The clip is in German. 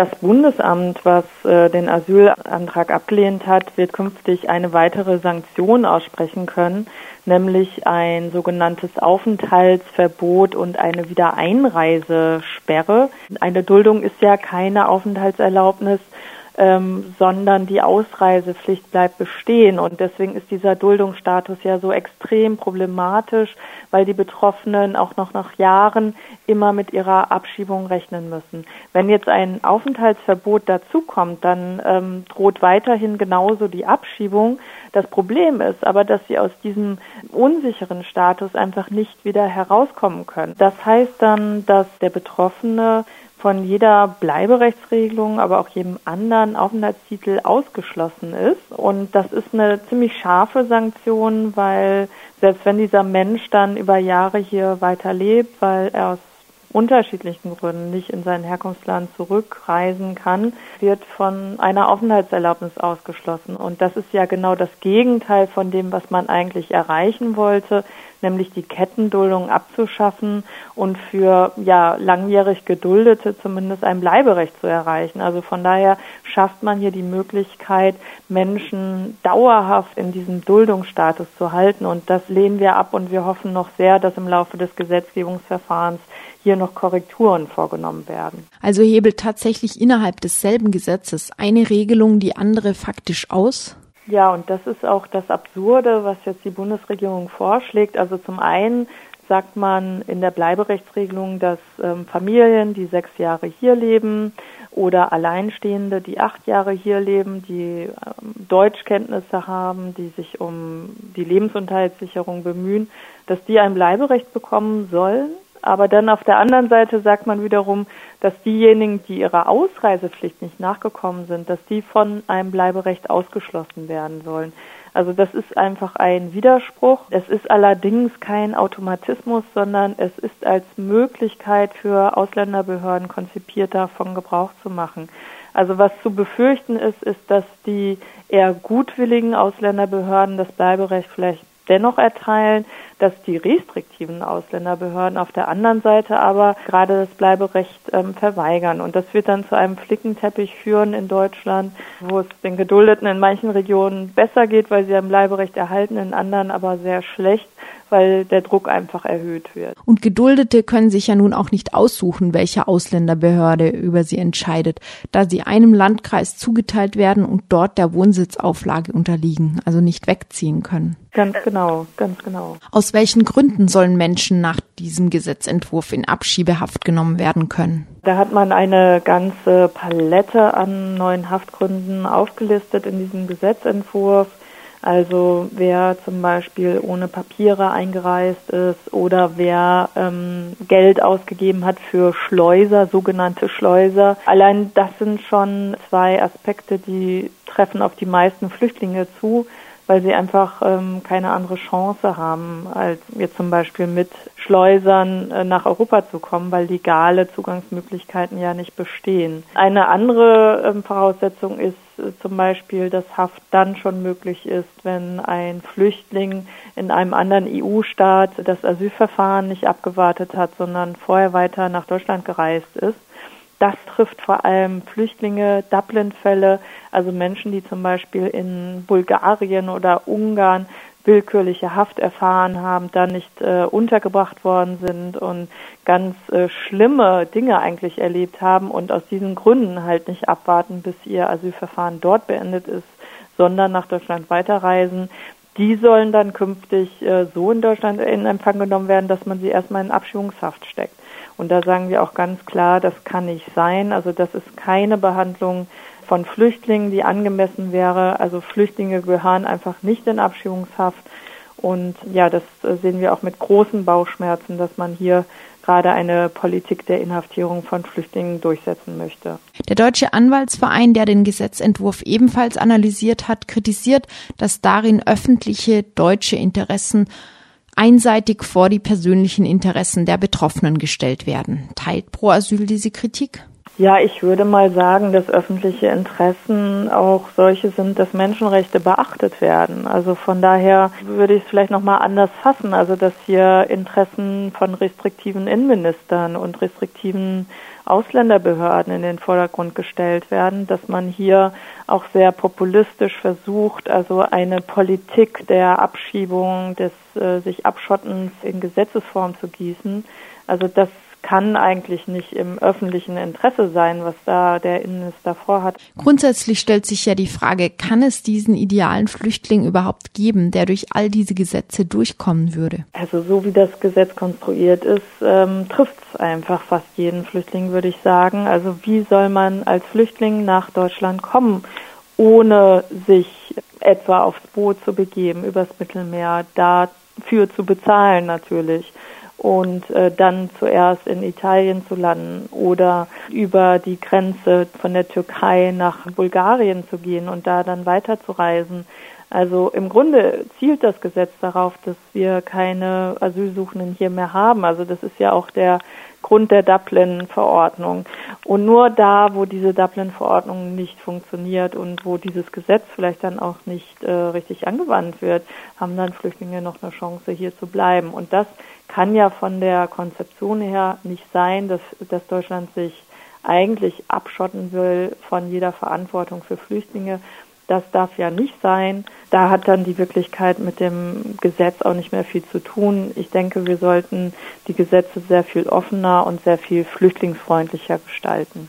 Das Bundesamt, was äh, den Asylantrag abgelehnt hat, wird künftig eine weitere Sanktion aussprechen können, nämlich ein sogenanntes Aufenthaltsverbot und eine Wiedereinreisesperre. Eine Duldung ist ja keine Aufenthaltserlaubnis, ähm, sondern die Ausreisepflicht bleibt bestehen. Und deswegen ist dieser Duldungsstatus ja so extrem problematisch, weil die Betroffenen auch noch nach Jahren immer mit ihrer Abschiebung rechnen müssen. Wenn jetzt ein Aufenthaltsverbot dazukommt, dann ähm, droht weiterhin genauso die Abschiebung. Das Problem ist aber, dass sie aus diesem unsicheren Status einfach nicht wieder herauskommen können. Das heißt dann, dass der Betroffene von jeder Bleiberechtsregelung, aber auch jedem anderen Aufenthaltstitel ausgeschlossen ist. Und das ist eine ziemlich scharfe Sanktion, weil selbst wenn dieser Mensch dann über Jahre hier weiterlebt, weil er aus unterschiedlichen Gründen nicht in sein Herkunftsland zurückreisen kann, wird von einer Aufenthaltserlaubnis ausgeschlossen. Und das ist ja genau das Gegenteil von dem, was man eigentlich erreichen wollte, nämlich die Kettenduldung abzuschaffen und für ja langjährig Geduldete zumindest ein Bleiberecht zu erreichen. Also von daher schafft man hier die Möglichkeit, Menschen dauerhaft in diesem Duldungsstatus zu halten. Und das lehnen wir ab und wir hoffen noch sehr, dass im Laufe des Gesetzgebungsverfahrens hier noch Korrekturen vorgenommen werden. Also hebelt tatsächlich innerhalb desselben Gesetzes eine Regelung die andere faktisch aus? Ja, und das ist auch das Absurde, was jetzt die Bundesregierung vorschlägt. Also zum einen sagt man in der Bleiberechtsregelung, dass ähm, Familien, die sechs Jahre hier leben oder Alleinstehende, die acht Jahre hier leben, die ähm, Deutschkenntnisse haben, die sich um die Lebensunterhaltssicherung bemühen, dass die ein Bleiberecht bekommen sollen aber dann auf der anderen Seite sagt man wiederum, dass diejenigen, die ihrer Ausreisepflicht nicht nachgekommen sind, dass die von einem Bleiberecht ausgeschlossen werden sollen. Also das ist einfach ein Widerspruch. Es ist allerdings kein Automatismus, sondern es ist als Möglichkeit für Ausländerbehörden konzipiert, davon Gebrauch zu machen. Also was zu befürchten ist, ist, dass die eher gutwilligen Ausländerbehörden das Bleiberecht vielleicht dennoch erteilen, dass die restriktiven Ausländerbehörden auf der anderen Seite aber gerade das Bleiberecht ähm, verweigern. Und das wird dann zu einem Flickenteppich führen in Deutschland, wo es den Geduldeten in manchen Regionen besser geht, weil sie ein Bleiberecht erhalten, in anderen aber sehr schlecht weil der Druck einfach erhöht wird. Und Geduldete können sich ja nun auch nicht aussuchen, welche Ausländerbehörde über sie entscheidet, da sie einem Landkreis zugeteilt werden und dort der Wohnsitzauflage unterliegen, also nicht wegziehen können. Ganz genau, ganz genau. Aus welchen Gründen sollen Menschen nach diesem Gesetzentwurf in Abschiebehaft genommen werden können? Da hat man eine ganze Palette an neuen Haftgründen aufgelistet in diesem Gesetzentwurf. Also wer zum Beispiel ohne Papiere eingereist ist oder wer ähm, Geld ausgegeben hat für Schleuser, sogenannte Schleuser. Allein das sind schon zwei Aspekte, die treffen auf die meisten Flüchtlinge zu weil sie einfach ähm, keine andere Chance haben, als jetzt zum Beispiel mit Schleusern äh, nach Europa zu kommen, weil legale Zugangsmöglichkeiten ja nicht bestehen. Eine andere ähm, Voraussetzung ist äh, zum Beispiel, dass Haft dann schon möglich ist, wenn ein Flüchtling in einem anderen EU-Staat das Asylverfahren nicht abgewartet hat, sondern vorher weiter nach Deutschland gereist ist. Das trifft vor allem Flüchtlinge, Dublin-Fälle, also Menschen, die zum Beispiel in Bulgarien oder Ungarn willkürliche Haft erfahren haben, da nicht äh, untergebracht worden sind und ganz äh, schlimme Dinge eigentlich erlebt haben und aus diesen Gründen halt nicht abwarten, bis ihr Asylverfahren dort beendet ist, sondern nach Deutschland weiterreisen. Die sollen dann künftig äh, so in Deutschland in Empfang genommen werden, dass man sie erstmal in Abschiebungshaft steckt. Und da sagen wir auch ganz klar, das kann nicht sein. Also das ist keine Behandlung von Flüchtlingen, die angemessen wäre. Also Flüchtlinge gehören einfach nicht in Abschiebungshaft. Und ja, das sehen wir auch mit großen Bauchschmerzen, dass man hier gerade eine Politik der Inhaftierung von Flüchtlingen durchsetzen möchte. Der Deutsche Anwaltsverein, der den Gesetzentwurf ebenfalls analysiert hat, kritisiert, dass darin öffentliche deutsche Interessen einseitig vor die persönlichen Interessen der Betroffenen gestellt werden. Teilt Pro Asyl diese Kritik? Ja, ich würde mal sagen, dass öffentliche Interessen auch solche sind, dass Menschenrechte beachtet werden. Also von daher würde ich es vielleicht nochmal anders fassen. Also dass hier Interessen von restriktiven Innenministern und restriktiven Ausländerbehörden in den Vordergrund gestellt werden, dass man hier auch sehr populistisch versucht, also eine Politik der Abschiebung, des äh, sich Abschottens in Gesetzesform zu gießen. Also das kann eigentlich nicht im öffentlichen Interesse sein, was da der Innenminister vorhat. Grundsätzlich stellt sich ja die Frage, kann es diesen idealen Flüchtling überhaupt geben, der durch all diese Gesetze durchkommen würde? Also so wie das Gesetz konstruiert ist, ähm, trifft es einfach fast jeden Flüchtling, würde ich sagen. Also wie soll man als Flüchtling nach Deutschland kommen, ohne sich etwa aufs Boot zu begeben, übers Mittelmeer, dafür zu bezahlen natürlich und äh, dann zuerst in Italien zu landen oder über die Grenze von der Türkei nach Bulgarien zu gehen und da dann weiterzureisen. Also im Grunde zielt das Gesetz darauf, dass wir keine Asylsuchenden hier mehr haben. Also das ist ja auch der Grund der Dublin-Verordnung. Und nur da, wo diese Dublin-Verordnung nicht funktioniert und wo dieses Gesetz vielleicht dann auch nicht äh, richtig angewandt wird, haben dann Flüchtlinge noch eine Chance, hier zu bleiben. Und das kann ja von der Konzeption her nicht sein, dass, dass Deutschland sich eigentlich abschotten will von jeder Verantwortung für Flüchtlinge. Das darf ja nicht sein. Da hat dann die Wirklichkeit mit dem Gesetz auch nicht mehr viel zu tun. Ich denke, wir sollten die Gesetze sehr viel offener und sehr viel flüchtlingsfreundlicher gestalten.